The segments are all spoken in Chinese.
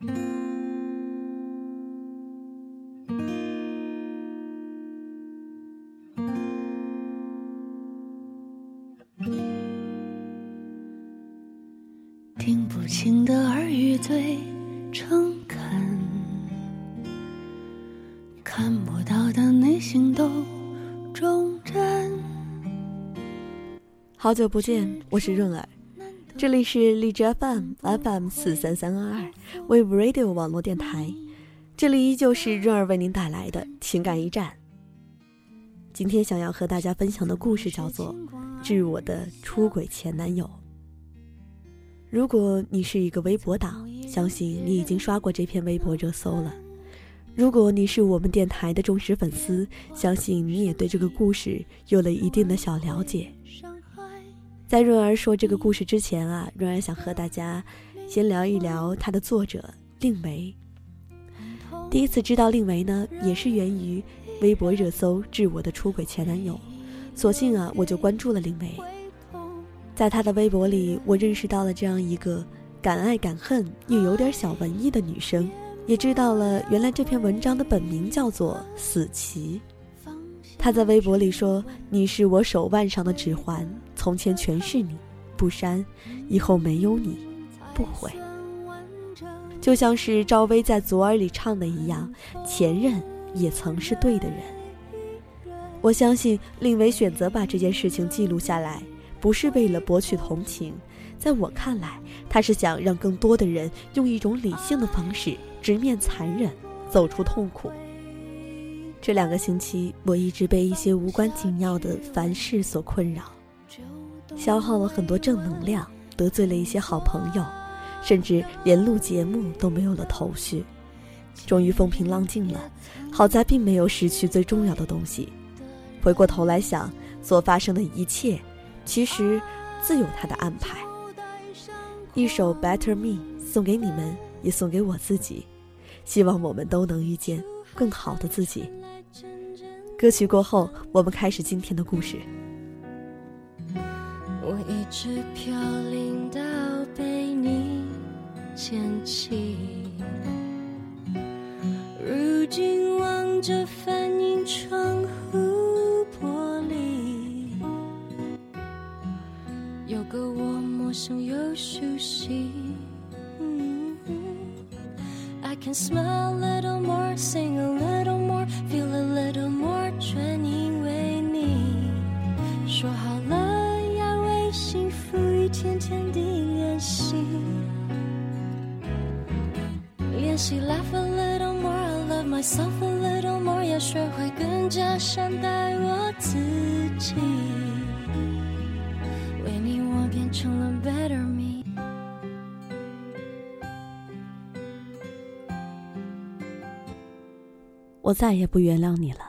听不清的耳语最诚恳，看不到的内心都忠贞。好久不见，我是润儿，这里是荔枝 FM FM 四三三二二 Wave Radio 网络电台，这里依旧是润儿为您带来的情感驿站。今天想要和大家分享的故事叫做《致我的出轨前男友》。如果你是一个微博党，相信你已经刷过这篇微博热搜了。如果你是我们电台的忠实粉丝，相信你也对这个故事有了一定的小了解。在润儿说这个故事之前啊，润儿想和大家先聊一聊他的作者令梅。第一次知道令梅呢，也是源于微博热搜“致我的出轨前男友”，索性啊，我就关注了令梅。在她的微博里，我认识到了这样一个敢爱敢恨又有点小文艺的女生，也知道了原来这篇文章的本名叫做《死棋》。他在微博里说：“你是我手腕上的指环，从前全是你，不删，以后没有你，不悔。”就像是赵薇在《左耳》里唱的一样，前任也曾是对的人。我相信令维选择把这件事情记录下来。不是为了博取同情，在我看来，他是想让更多的人用一种理性的方式直面残忍，走出痛苦。这两个星期，我一直被一些无关紧要的烦事所困扰，消耗了很多正能量，得罪了一些好朋友，甚至连录节目都没有了头绪。终于风平浪静了，好在并没有失去最重要的东西。回过头来想，所发生的一切。其实，自有他的安排。一首《Better Me》送给你们，也送给我自己，希望我们都能遇见更好的自己。歌曲过后，我们开始今天的故事。我一直飘零到被你捡起，如今望着反映窗户。个我陌生又熟悉。I can smile a little more, sing a little more, feel a little more，全因为你。说好了要为幸福一天天地练习，练习 laugh a little more, I love myself a little more，要学会更加善待我自己。成了 better 我再也不原谅你了。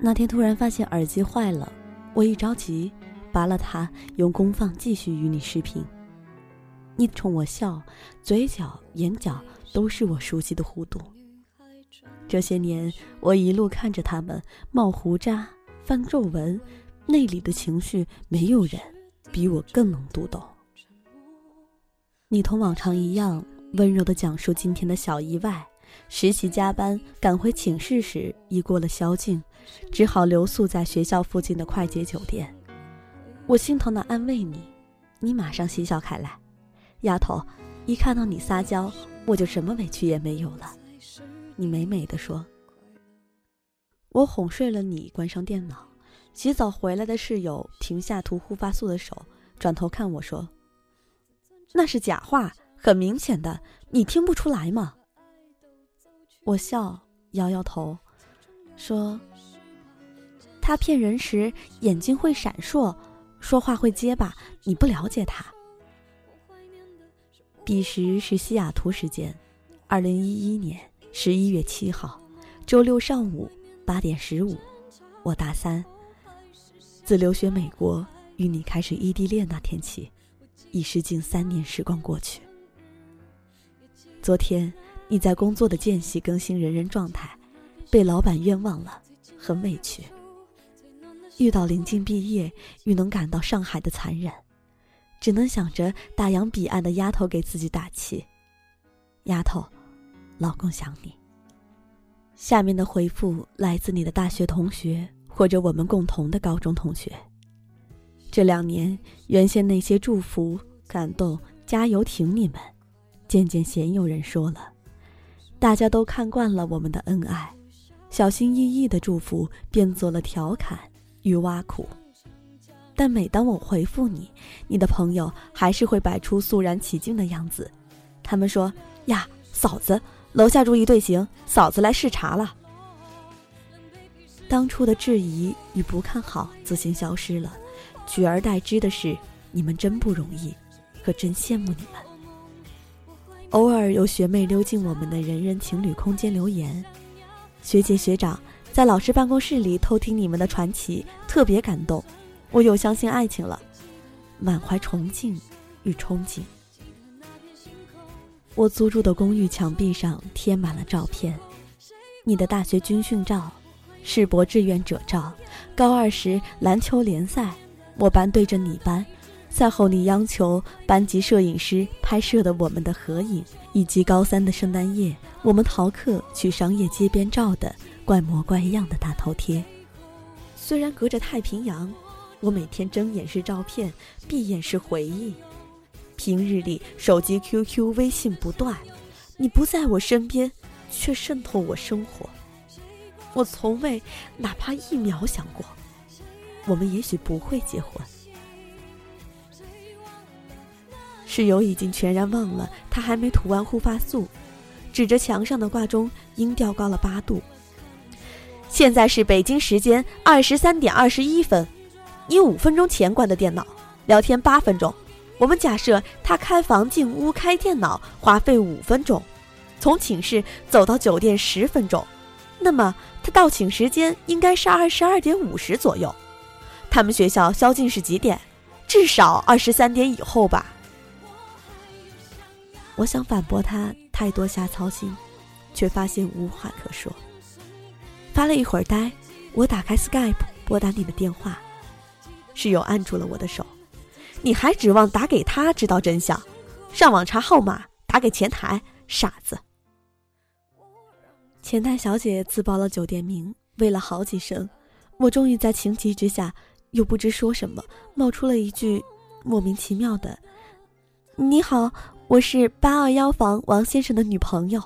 那天突然发现耳机坏了，我一着急，拔了它，用功放继续与你视频。你冲我笑，嘴角、眼角都是我熟悉的弧度。这些年，我一路看着他们冒胡渣、翻皱纹，内里的情绪，没有人比我更能读懂。你同往常一样，温柔地讲述今天的小意外。实习加班赶回寝室时，已过了宵禁，只好留宿在学校附近的快捷酒店。我心疼地安慰你，你马上嬉笑开来。丫头，一看到你撒娇，我就什么委屈也没有了。你美美的说：“我哄睡了你，关上电脑。洗澡回来的室友停下涂护发素的手，转头看我说：‘那是假话，很明显的，你听不出来吗？’我笑，摇摇头，说：‘他骗人时眼睛会闪烁，说话会结巴，你不了解他。’彼时是西雅图时间，二零一一年。”十一月七号，周六上午八点十五，我大三。自留学美国与你开始异地恋那天起，已是近三年时光过去。昨天你在工作的间隙更新人人状态，被老板冤枉了，很委屈。遇到临近毕业，愈能感到上海的残忍，只能想着大洋彼岸的丫头给自己打气。丫头，老公想你。下面的回复来自你的大学同学，或者我们共同的高中同学。这两年，原先那些祝福、感动、加油挺你们，渐渐鲜有人说了。大家都看惯了我们的恩爱，小心翼翼的祝福变作了调侃。与挖苦，但每当我回复你，你的朋友还是会摆出肃然起敬的样子。他们说：“呀，嫂子，楼下注意队形，嫂子来视察了。”当初的质疑与不看好自行消失了，取而代之的是你们真不容易，可真羡慕你们。偶尔有学妹溜进我们的人人情侣空间留言：“学姐学长。”在老师办公室里偷听你们的传奇，特别感动。我又相信爱情了，满怀崇敬与憧憬。我租住的公寓墙壁上贴满了照片，你的大学军训照、世博志愿者照、高二时篮球联赛，我班对着你班，赛后你央求班级摄影师拍摄的我们的合影，以及高三的圣诞夜，我们逃课去商业街边照的。怪模怪样的大头贴，虽然隔着太平洋，我每天睁眼是照片，闭眼是回忆。平日里手机、QQ、微信不断，你不在我身边，却渗透我生活。我从未哪怕一秒想过，我们也许不会结婚。室友已经全然忘了他还没涂完护发素，指着墙上的挂钟，音调高了八度。现在是北京时间二十三点二十一分，你五分钟前关的电脑，聊天八分钟。我们假设他开房进屋开电脑花费五分钟，从寝室走到酒店十分钟，那么他到寝时间应该是二十二点五十左右。他们学校宵禁是几点？至少二十三点以后吧。我想反驳他太多瞎操心，却发现无话可说。发了一会儿呆，我打开 Skype 拨打你的电话，室友按住了我的手。你还指望打给他知道真相？上网查号码，打给前台，傻子。前台小姐自报了酒店名，喂了好几声，我终于在情急之下，又不知说什么，冒出了一句莫名其妙的：“你好，我是八二幺房王先生的女朋友。”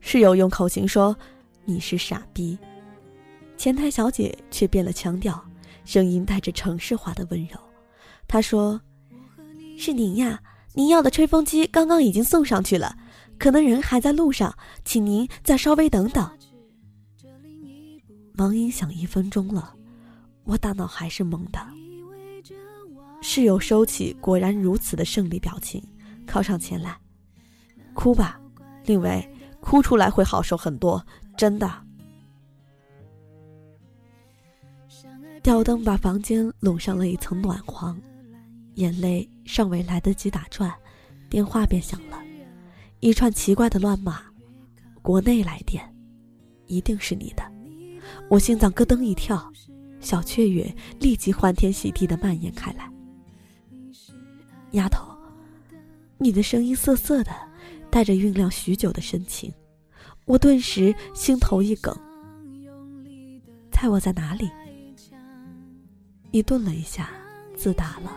室友用口型说。你是傻逼，前台小姐却变了腔调，声音带着城市化的温柔。她说：“是您呀，您要的吹风机刚刚已经送上去了，可能人还在路上，请您再稍微等等。”忙音响一分钟了，我大脑还是懵的。室友收起果然如此的胜利表情，靠上前来：“哭吧，令伟，哭出来会好受很多。”真的，吊灯把房间笼上了一层暖黄，眼泪尚未来得及打转，电话便响了，一串奇怪的乱码，国内来电，一定是你的，我心脏咯噔一跳，小雀跃立即欢天喜地的蔓延开来。丫头，你的声音涩涩的，带着酝酿许久的深情。我顿时心头一梗，猜我在哪里？你顿了一下，自答了：“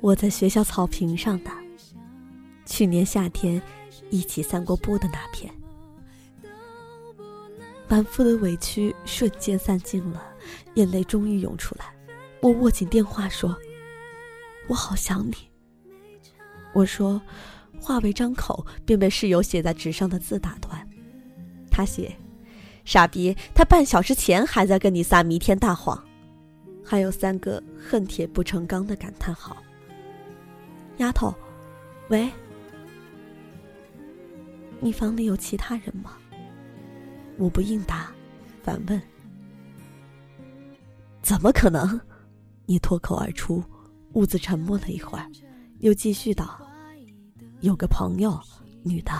我在学校草坪上的，去年夏天一起散过步的那片。”满腹的委屈瞬间散尽了，眼泪终于涌出来。我握紧电话说：“我好想你。”我说。话未张口，便被室友写在纸上的字打断。他写：“傻逼，他半小时前还在跟你撒弥天大谎。”还有三个恨铁不成钢的感叹号。丫头，喂，你房里有其他人吗？我不应答，反问：“怎么可能？”你脱口而出。兀自沉默了一会儿，又继续道。有个朋友，女的，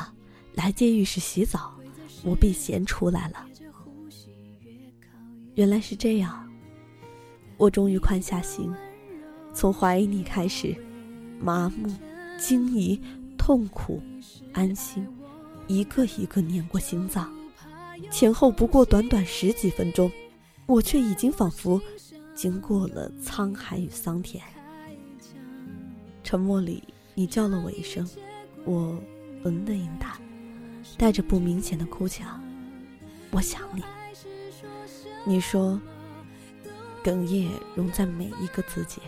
来借浴室洗澡，我避嫌出来了。原来是这样，我终于宽下心，从怀疑你开始，麻木、惊疑、痛苦、安心，一个一个碾过心脏。前后不过短短十几分钟，我却已经仿佛经过了沧海与桑田。沉默里，你叫了我一声，我嗯的应答，带着不明显的哭腔。我想你。你说，哽咽融在每一个字节。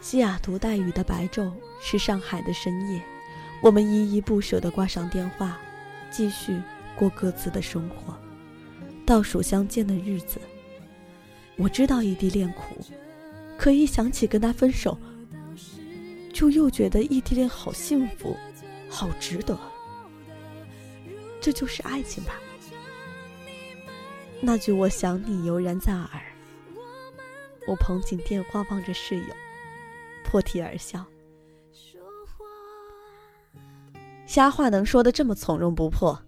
西雅图带雨的白昼是上海的深夜，我们依依不舍地挂上电话，继续过各自的生活，倒数相见的日子。我知道异地恋苦，可一想起跟他分手，就又觉得异地恋好幸福，好值得。这就是爱情吧。那句“我想你”油然在耳，我捧紧电话，望着室友，破涕而笑。瞎话能说的这么从容不迫，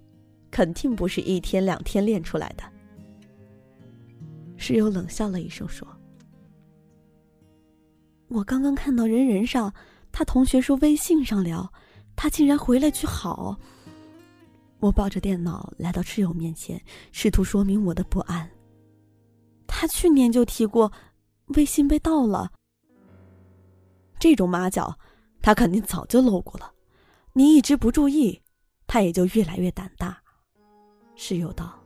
肯定不是一天两天练出来的。室友冷笑了一声说：“我刚刚看到人人上，他同学说微信上聊，他竟然回了句好。”我抱着电脑来到室友面前，试图说明我的不安。他去年就提过，微信被盗了。这种马脚，他肯定早就露过了。你一直不注意，他也就越来越胆大。室友道：“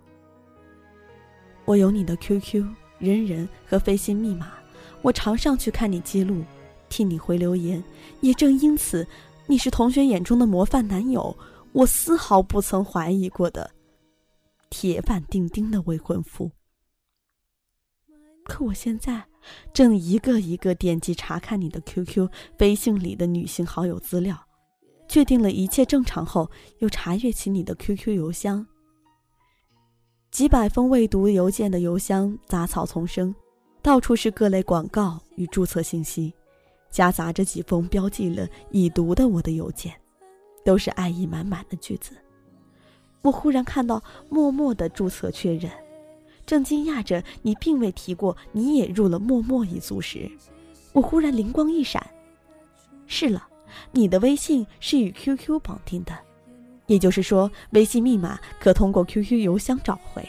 我有你的 QQ、人人和飞信密码，我常上去看你记录，替你回留言。也正因此，你是同学眼中的模范男友。”我丝毫不曾怀疑过的，铁板钉钉的未婚夫。可我现在正一个一个点击查看你的 QQ、微信里的女性好友资料，确定了一切正常后，又查阅起你的 QQ 邮箱。几百封未读邮件的邮箱杂草丛生，到处是各类广告与注册信息，夹杂着几封标记了已读的我的邮件。都是爱意满满的句子。我忽然看到默默的注册确认，正惊讶着你并未提过你也入了默默一族时，我忽然灵光一闪，是了，你的微信是与 QQ 绑定的，也就是说微信密码可通过 QQ 邮箱找回。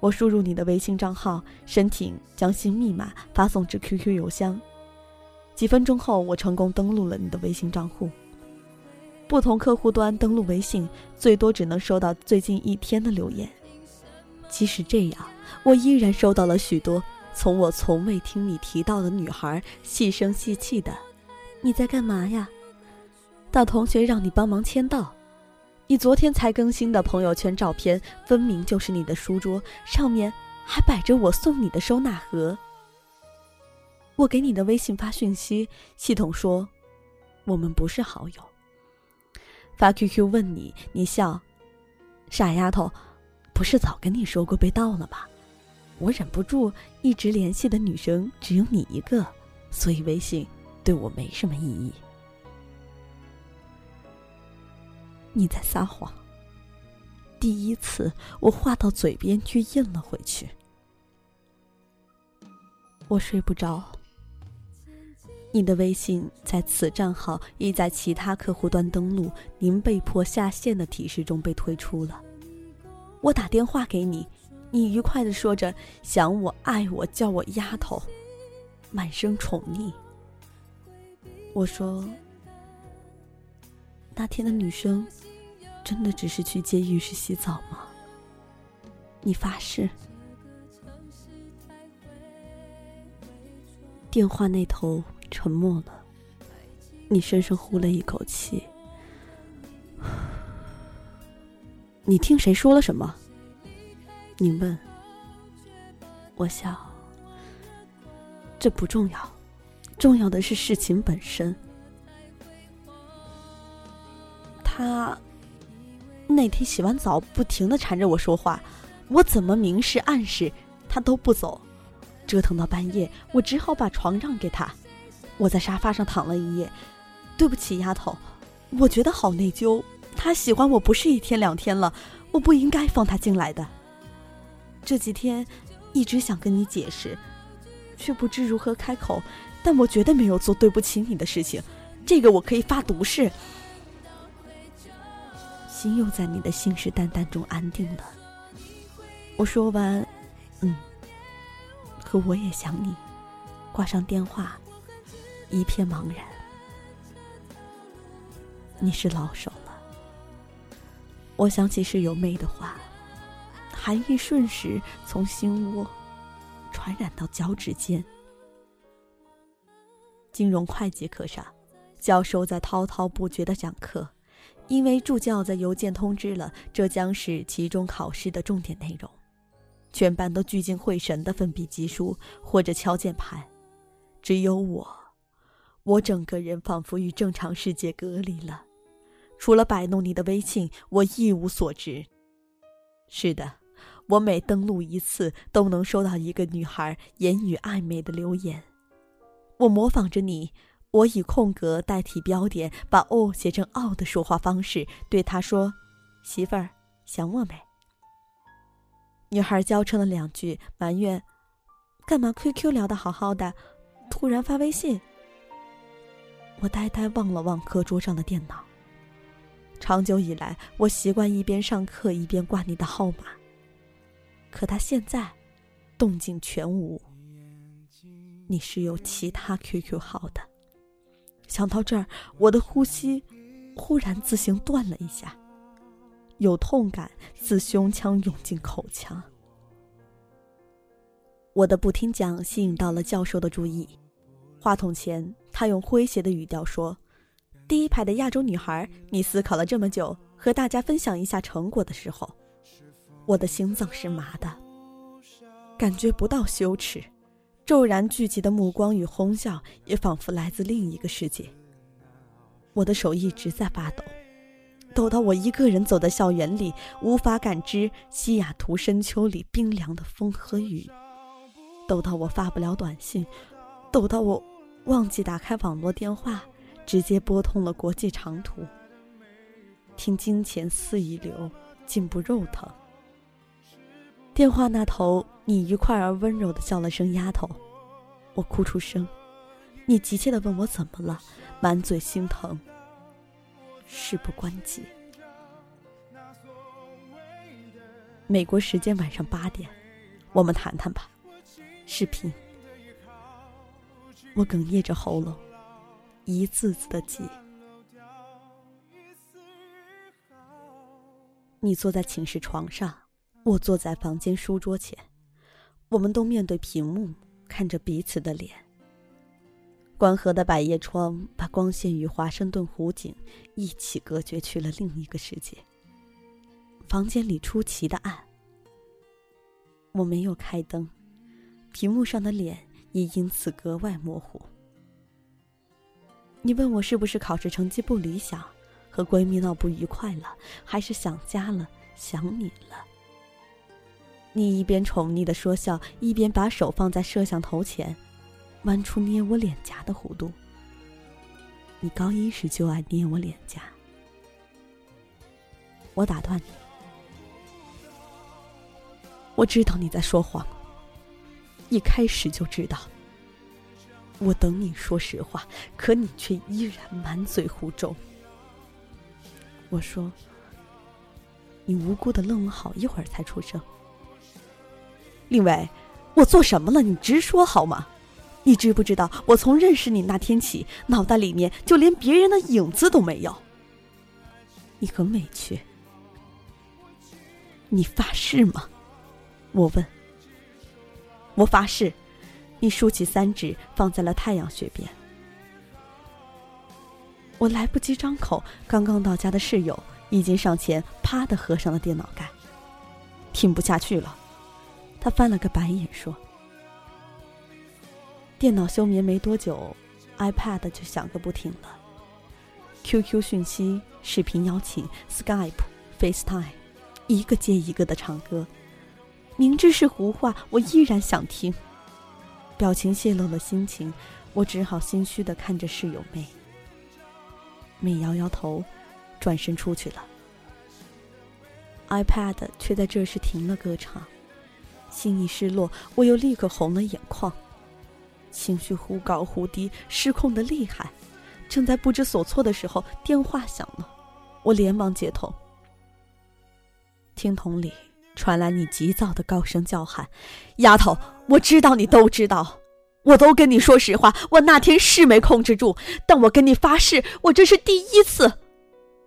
我输入你的微信账号，申请将新密码发送至 QQ 邮箱。几分钟后，我成功登录了你的微信账户。不同客户端登录微信，最多只能收到最近一天的留言。即使这样，我依然收到了许多从我从未听你提到的女孩细声细气的：“你在干嘛呀？”大同学让你帮忙签到。你昨天才更新的朋友圈照片，分明就是你的书桌，上面还摆着我送你的收纳盒。我给你的微信发讯息，系统说我们不是好友。发 QQ 问你，你笑，傻丫头，不是早跟你说过被盗了吗？我忍不住，一直联系的女生只有你一个，所以微信对我没什么意义。你在撒谎。第一次，我话到嘴边却咽了回去。我睡不着。你的微信在此账号已在其他客户端登录，您被迫下线的提示中被退出了。我打电话给你，你愉快的说着想我爱我叫我丫头，满身宠溺。我说，那天的女生真的只是去接浴室洗澡吗？你发誓。电话那头。沉默了，你深深呼了一口气。你听谁说了什么？你问。我想。这不重要，重要的是事情本身。他那天洗完澡，不停的缠着我说话，我怎么明示暗示，他都不走，折腾到半夜，我只好把床让给他。我在沙发上躺了一夜，对不起，丫头，我觉得好内疚。他喜欢我不是一天两天了，我不应该放他进来的。这几天一直想跟你解释，却不知如何开口。但我绝对没有做对不起你的事情，这个我可以发毒誓。心又在你的信誓旦旦中安定了。我说完，嗯，可我也想你。挂上电话，一片茫然。你是老手了。我想起室友妹的话，寒意瞬时从心窝传染到脚趾间。金融会计课上，教授在滔滔不绝的讲课，因为助教在邮件通知了这将是期中考试的重点内容，全班都聚精会神的奋笔疾书或者敲键盘。只有我，我整个人仿佛与正常世界隔离了，除了摆弄你的微信，我一无所知。是的，我每登录一次，都能收到一个女孩言语暧昧的留言。我模仿着你，我以空格代替标点，把哦写成 “o” 的说话方式，对他说：“媳妇儿，想我没？”女孩娇嗔了两句，埋怨：“干嘛 QQ 聊得好好的？”突然发微信，我呆呆望了望课桌上的电脑。长久以来，我习惯一边上课一边挂你的号码。可他现在，动静全无。你是有其他 QQ 号的。想到这儿，我的呼吸忽然自行断了一下，有痛感自胸腔涌进口腔。我的不听讲吸引到了教授的注意。话筒前，他用诙谐的语调说：“第一排的亚洲女孩，你思考了这么久，和大家分享一下成果的时候，我的心脏是麻的，感觉不到羞耻，骤然聚集的目光与哄笑也仿佛来自另一个世界。我的手一直在发抖，抖到我一个人走在校园里，无法感知西雅图深秋里冰凉的风和雨，抖到我发不了短信，抖到我。”忘记打开网络电话，直接拨通了国际长途。听金钱肆意流，进不肉疼。电话那头，你愉快而温柔的叫了声“丫头”，我哭出声。你急切的问我怎么了，满嘴心疼。事不关己。美国时间晚上八点，我们谈谈吧，视频。我哽咽着喉咙，一字字的记。你坐在寝室床上，我坐在房间书桌前，我们都面对屏幕，看着彼此的脸。关合的百叶窗把光线与华盛顿湖景一起隔绝去了另一个世界。房间里出奇的暗，我没有开灯，屏幕上的脸。也因此格外模糊。你问我是不是考试成绩不理想，和闺蜜闹不愉快了，还是想家了，想你了？你一边宠溺的说笑，一边把手放在摄像头前，弯出捏我脸颊的弧度。你高一时就爱捏我脸颊。我打断你，我知道你在说谎。一开始就知道，我等你说实话，可你却依然满嘴胡诌。我说，你无辜的愣了好一会儿才出声。另外，我做什么了？你直说好吗？你知不知道，我从认识你那天起，脑袋里面就连别人的影子都没有。你很委屈，你发誓吗？我问。我发誓，你竖起三指放在了太阳穴边。我来不及张口，刚刚到家的室友已经上前，啪的合上了电脑盖。听不下去了，他翻了个白眼说：“电脑休眠没多久，iPad 就响个不停了。QQ 讯息、视频邀请、Skype、FaceTime，一个接一个的唱歌。”明知是胡话，我依然想听。表情泄露了心情，我只好心虚的看着室友妹。妹摇摇头，转身出去了。iPad 却在这时停了歌唱，心一失落，我又立刻红了眼眶，情绪忽高忽低，失控的厉害。正在不知所措的时候，电话响了，我连忙接通。听筒里传来你急躁的高声叫喊：“丫头，我知道你都知道，我都跟你说实话，我那天是没控制住，但我跟你发誓，我这是第一次，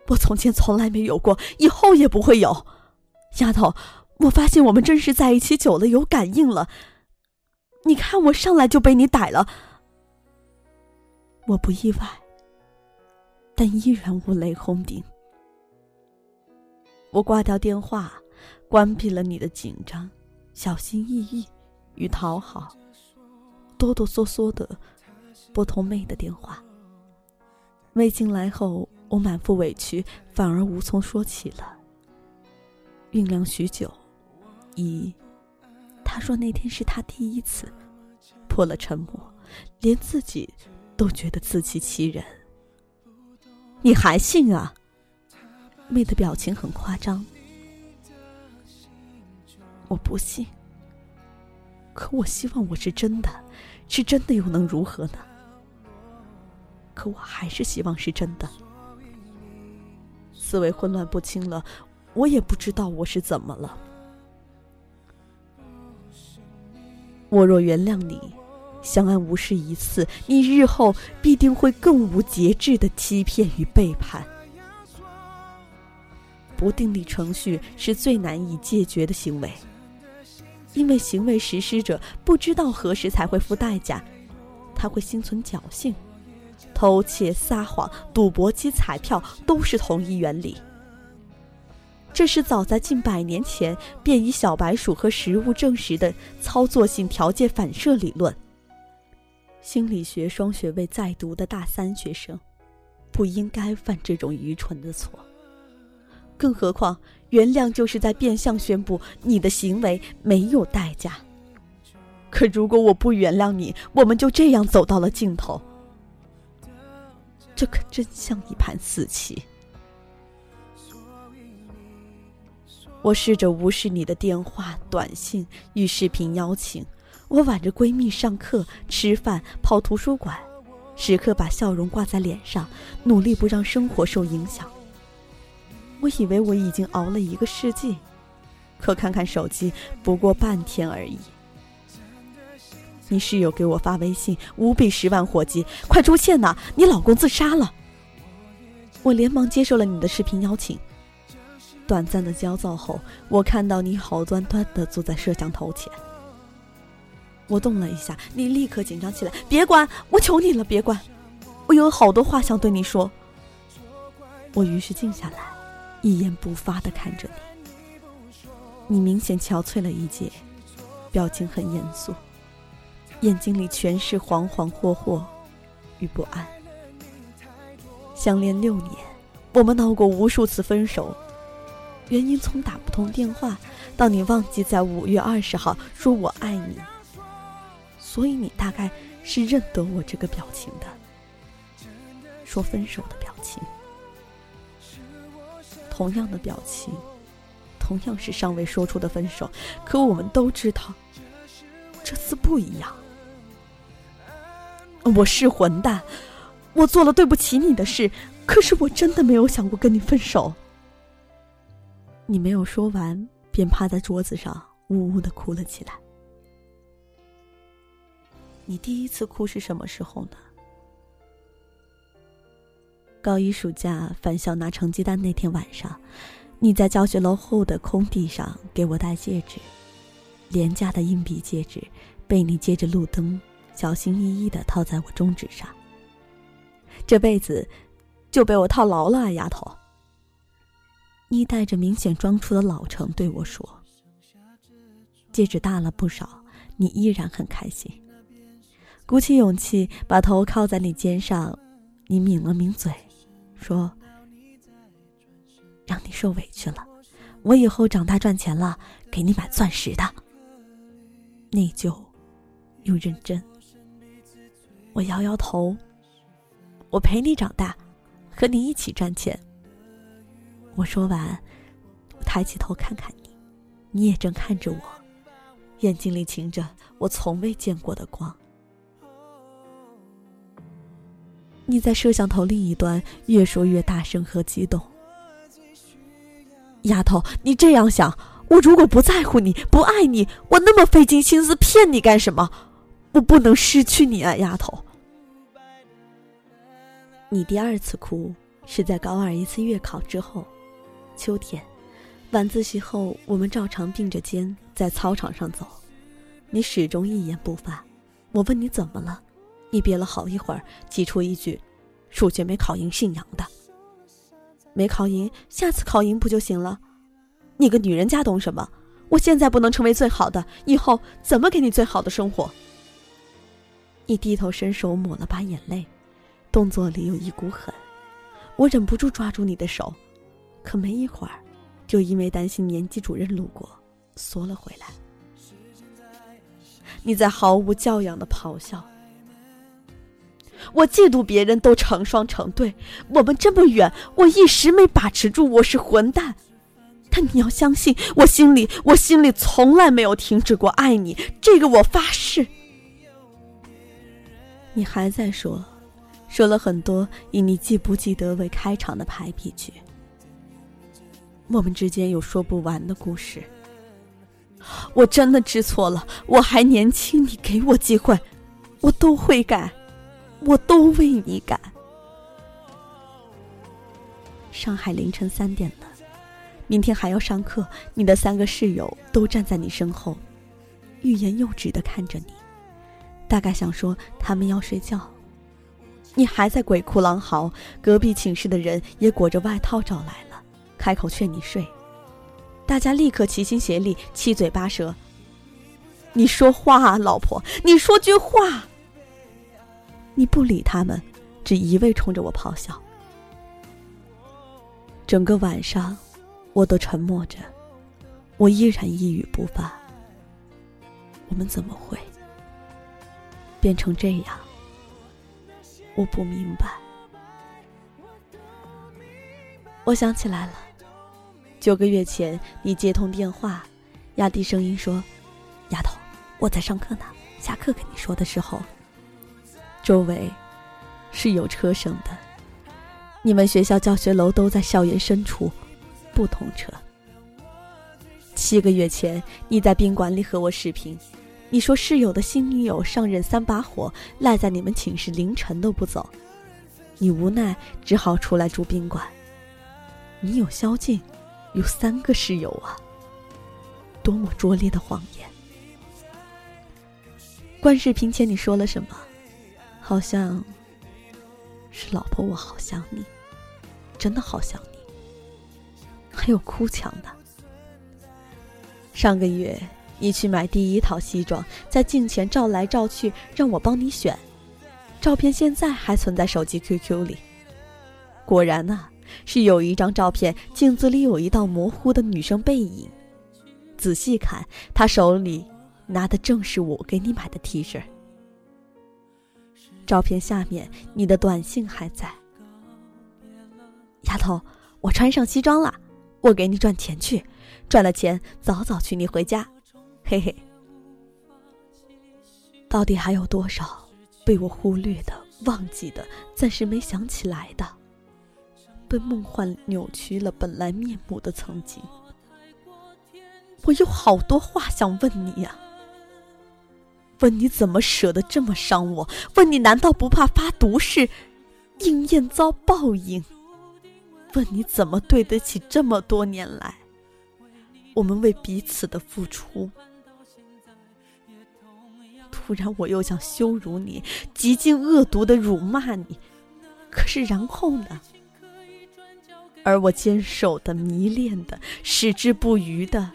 我从前从来没有过，以后也不会有。丫头，我发现我们真是在一起久了有感应了。你看我上来就被你逮了，我不意外。”但依然无雷轰顶。我挂掉电话，关闭了你的紧张、小心翼翼与讨好，哆哆嗦嗦的拨通妹的电话。妹进来后，我满腹委屈，反而无从说起了。酝酿许久，一，他说那天是他第一次，破了沉默，连自己都觉得自欺欺人。你还信啊？妹的表情很夸张。我不信，可我希望我是真的，是真的又能如何呢？可我还是希望是真的。思维混乱不清了，我也不知道我是怎么了。我若原谅你。相安无事一次，你日后必定会更无节制的欺骗与背叛。不定理程序是最难以解决的行为，因为行为实施者不知道何时才会付代价，他会心存侥幸。偷窃、撒谎、赌博及彩票都是同一原理。这是早在近百年前便以小白鼠和食物证实的操作性条件反射理论。心理学双学位在读的大三学生，不应该犯这种愚蠢的错。更何况，原谅就是在变相宣布你的行为没有代价。可如果我不原谅你，我们就这样走到了尽头，这可真像一盘死棋。我试着无视你的电话、短信与视频邀请。我挽着闺蜜上课、吃饭、泡图书馆，时刻把笑容挂在脸上，努力不让生活受影响。我以为我已经熬了一个世纪，可看看手机，不过半天而已。你室友给我发微信，无比十万火急，快出现呐！你老公自杀了。我连忙接受了你的视频邀请。短暂的焦躁后，我看到你好端端的坐在摄像头前。我动了一下，你立刻紧张起来。别管，我求你了，别管！我有好多话想对你说。我于是静下来，一言不发的看着你。你明显憔悴了一截，表情很严肃，眼睛里全是恍恍惚惚与不安。相恋六年，我们闹过无数次分手，原因从打不通电话到你忘记在五月二十号说我爱你。所以你大概是认得我这个表情的，说分手的表情，同样的表情，同样是尚未说出的分手，可我们都知道，这次不一样。我是混蛋，我做了对不起你的事，可是我真的没有想过跟你分手。你没有说完，便趴在桌子上呜呜的哭了起来。你第一次哭是什么时候呢？高一暑假返校拿成绩单那天晚上，你在教学楼后的空地上给我戴戒指，廉价的硬币戒指，被你借着路灯小心翼翼的套在我中指上。这辈子就被我套牢了啊，丫头。你带着明显装出的老成对我说：“戒指大了不少，你依然很开心。”鼓起勇气，把头靠在你肩上，你抿了抿嘴，说：“让你受委屈了。我以后长大赚钱了，给你买钻石的。”内疚又认真。我摇摇头。我陪你长大，和你一起赚钱。我说完，抬起头看看你，你也正看着我，眼睛里噙着我从未见过的光。你在摄像头另一端越说越大声和激动。丫头，你这样想，我如果不在乎你，不爱你，我那么费尽心思骗你干什么？我不能失去你啊，丫头。你第二次哭是在高二一次月考之后，秋天，晚自习后，我们照常并着肩在操场上走，你始终一言不发。我问你怎么了？你憋了好一会儿，挤出一句：“数学没考赢，姓杨的。没考赢，下次考赢不就行了？你个女人家懂什么？我现在不能成为最好的，以后怎么给你最好的生活？”你低头伸手抹了把眼泪，动作里有一股狠。我忍不住抓住你的手，可没一会儿，就因为担心年级主任路过，缩了回来。你在毫无教养的咆哮。我嫉妒别人都成双成对，我们这么远，我一时没把持住，我是混蛋。但你要相信，我心里，我心里从来没有停止过爱你，这个我发誓。你还在说，说了很多以你记不记得为开场的排比句。我们之间有说不完的故事。我真的知错了，我还年轻，你给我机会，我都会改。我都为你改。上海凌晨三点了，明天还要上课。你的三个室友都站在你身后，欲言又止的看着你，大概想说他们要睡觉。你还在鬼哭狼嚎，隔壁寝室的人也裹着外套找来，开口劝你睡。大家立刻齐心协力，七嘴八舌。你说话啊，老婆，你说句话。你不理他们，只一味冲着我咆哮。整个晚上，我都沉默着，我依然一语不发。我们怎么会变成这样？我不明白。我想起来了，九个月前你接通电话，压低声音说：“丫头，我在上课呢，下课跟你说的时候。”周围是有车声的，你们学校教学楼都在校园深处，不通车。七个月前，你在宾馆里和我视频，你说室友的新女友上任三把火，赖在你们寝室凌晨都不走，你无奈只好出来住宾馆。你有宵禁，有三个室友啊，多么拙劣的谎言！关视频前你说了什么？好像是老婆，我好想你，真的好想你。还有哭腔的。上个月你去买第一套西装，在镜前照来照去，让我帮你选。照片现在还存在手机 QQ 里。果然呐，是有一张照片，镜子里有一道模糊的女生背影。仔细看，她手里拿的正是我给你买的 T 恤。照片下面，你的短信还在。丫头，我穿上西装了，我给你赚钱去，赚了钱早早娶你回家，嘿嘿。到底还有多少被我忽略的、忘记的、暂时没想起来的，被梦幻扭曲了本来面目的曾经？我有好多话想问你呀。问你怎么舍得这么伤我？问你难道不怕发毒誓，应验遭报应？问你怎么对得起这么多年来我们为彼此的付出？突然我又想羞辱你，极尽恶毒的辱骂你，可是然后呢？而我坚守的、迷恋的、矢志不渝的。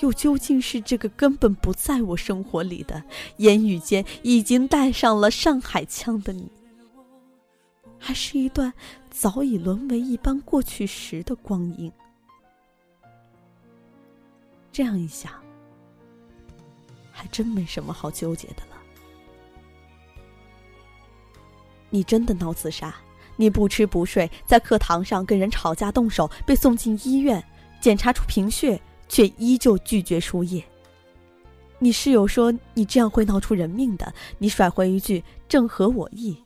又究竟是这个根本不在我生活里的，言语间已经带上了上海腔的你，还是一段早已沦为一般过去时的光阴？这样一想，还真没什么好纠结的了。你真的闹自杀？你不吃不睡，在课堂上跟人吵架动手，被送进医院？检查出贫血，却依旧拒绝输液。你室友说你这样会闹出人命的，你甩回一句正合我意。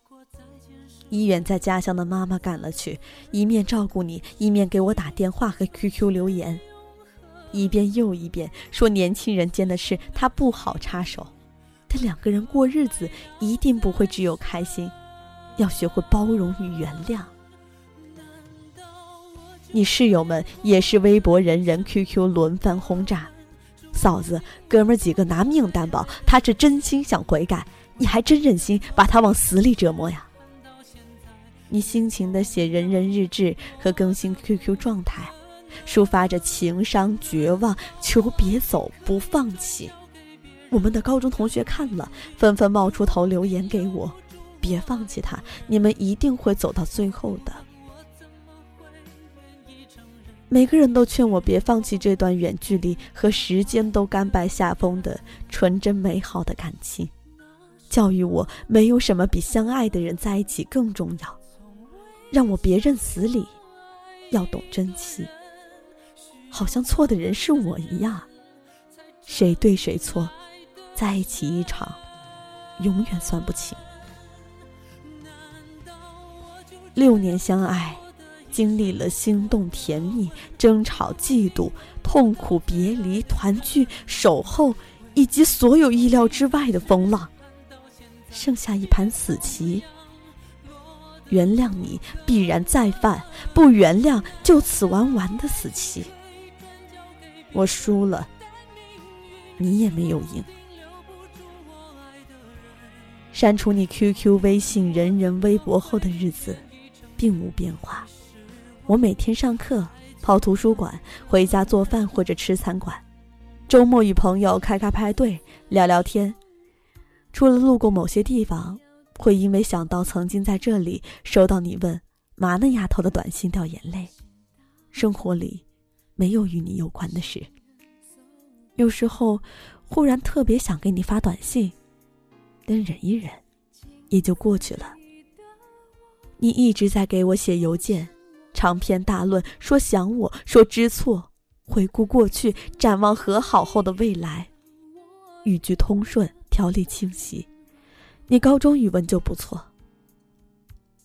医院在家乡的妈妈赶了去，一面照顾你，一面给我打电话和 QQ 留言，一遍又一遍说年轻人间的事他不好插手，但两个人过日子一定不会只有开心，要学会包容与原谅。你室友们也是微博人人 QQ 轮番轰炸，嫂子哥们几个拿命担保他是真心想悔改，你还真忍心把他往死里折磨呀？你辛勤的写人人日志和更新 QQ 状态，抒发着情伤绝望，求别走，不放弃。我们的高中同学看了，纷纷冒出头留言给我：“别放弃他，你们一定会走到最后的。”每个人都劝我别放弃这段远距离和时间都甘拜下风的纯真美好的感情，教育我没有什么比相爱的人在一起更重要。让我别认死理，要懂珍惜。好像错的人是我一样，谁对谁错，在一起一场，永远算不清。六年相爱，经历了心动、甜蜜、争吵、嫉妒、痛苦、别离、团聚、守候，以及所有意料之外的风浪，剩下一盘死棋。原谅你必然再犯，不原谅就此玩完的死棋。我输了，你也没有赢。删除你 QQ、微信、人人微博后的日子，并无变化。我每天上课、跑图书馆、回家做饭或者吃餐馆，周末与朋友开开派对、聊聊天。除了路过某些地方。会因为想到曾经在这里收到你问“嘛呢丫头”的短信掉眼泪。生活里没有与你有关的事。有时候忽然特别想给你发短信，但忍一忍，也就过去了。你一直在给我写邮件，长篇大论说想我，说知错，回顾过去，展望和好后的未来，语句通顺，条理清晰。你高中语文就不错。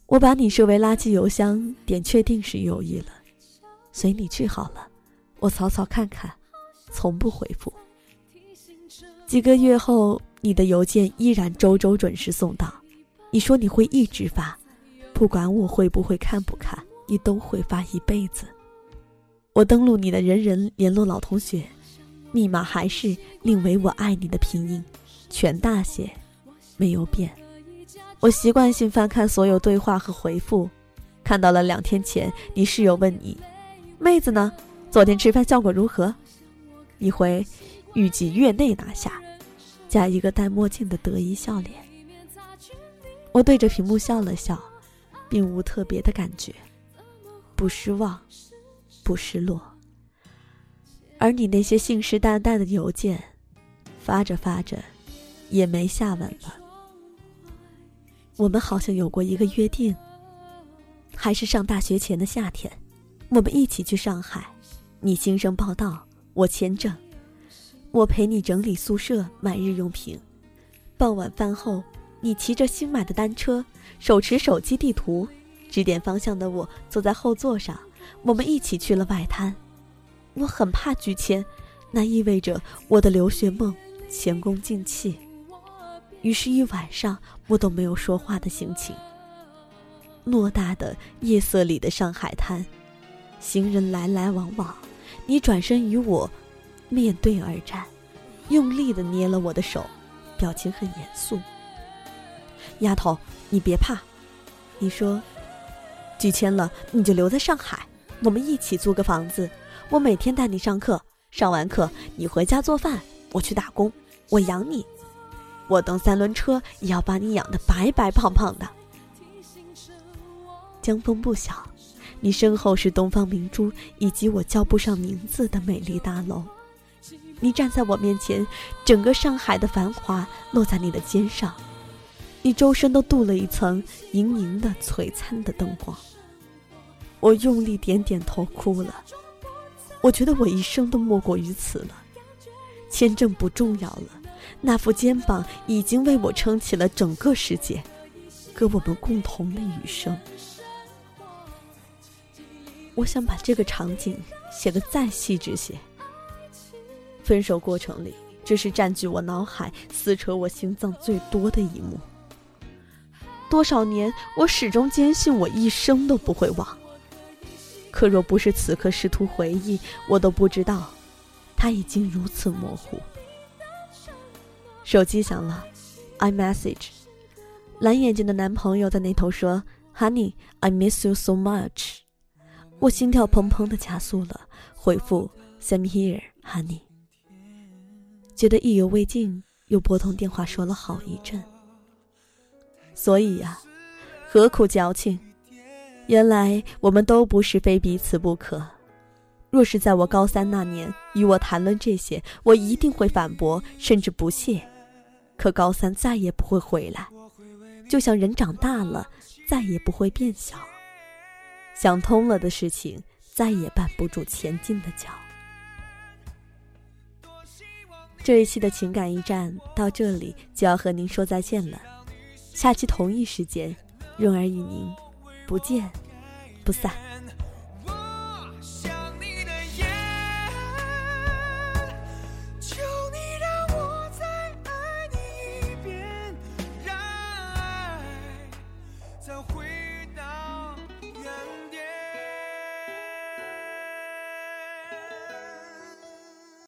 我把你设为垃圾邮箱，点确定是有意了，随你去好了。我草草看看，从不回复。几个月后，你的邮件依然周周准时送到。你说你会一直发，不管我会不会看不看，你都会发一辈子。我登录你的人人联络老同学，密码还是另为我爱你的拼音，全大写。没有变，我习惯性翻看所有对话和回复，看到了两天前你室友问你：“妹子呢？昨天吃饭效果如何？”你回：“预计月内拿下。”加一个戴墨镜的得意笑脸。我对着屏幕笑了笑，并无特别的感觉，不失望，不失落。而你那些信誓旦旦的邮件，发着发着，也没下文了。我们好像有过一个约定，还是上大学前的夏天，我们一起去上海，你新生报道，我签证，我陪你整理宿舍，买日用品。傍晚饭后，你骑着新买的单车，手持手机地图，指点方向的我坐在后座上，我们一起去了外滩。我很怕拒签，那意味着我的留学梦前功尽弃。于是，一晚上我都没有说话的心情。偌大的夜色里的上海滩，行人来来往往，你转身与我面对而战，用力的捏了我的手，表情很严肃。丫头，你别怕，你说，拒签了你就留在上海，我们一起租个房子，我每天带你上课，上完课你回家做饭，我去打工，我养你。我蹬三轮车也要把你养得白白胖胖的。江风不小，你身后是东方明珠以及我叫不上名字的美丽大楼。你站在我面前，整个上海的繁华落在你的肩上，你周身都镀了一层莹莹的璀璨的灯光。我用力点点头，哭了。我觉得我一生都莫过于此了。签证不重要了，那副肩膀已经为我撑起了整个世界，和我们共同的余生。我想把这个场景写得再细致些。分手过程里，这是占据我脑海、撕扯我心脏最多的一幕。多少年，我始终坚信我一生都不会忘。可若不是此刻试图回忆，我都不知道，他已经如此模糊。手机响了，iMessage，蓝眼睛的男朋友在那头说：“Honey，I miss you so much。”我心跳砰砰的加速了，回复：“Same here，Honey。”觉得意犹未尽，又拨通电话说了好一阵。所以呀，何苦矫情？原来我们都不是非彼此不可。若是在我高三那年与我谈论这些，我一定会反驳，甚至不屑。可高三再也不会回来，就像人长大了，再也不会变小。想通了的事情，再也绊不住前进的脚。这一期的情感驿站到这里就要和您说再见了，下期同一时间，润儿与您不见不散。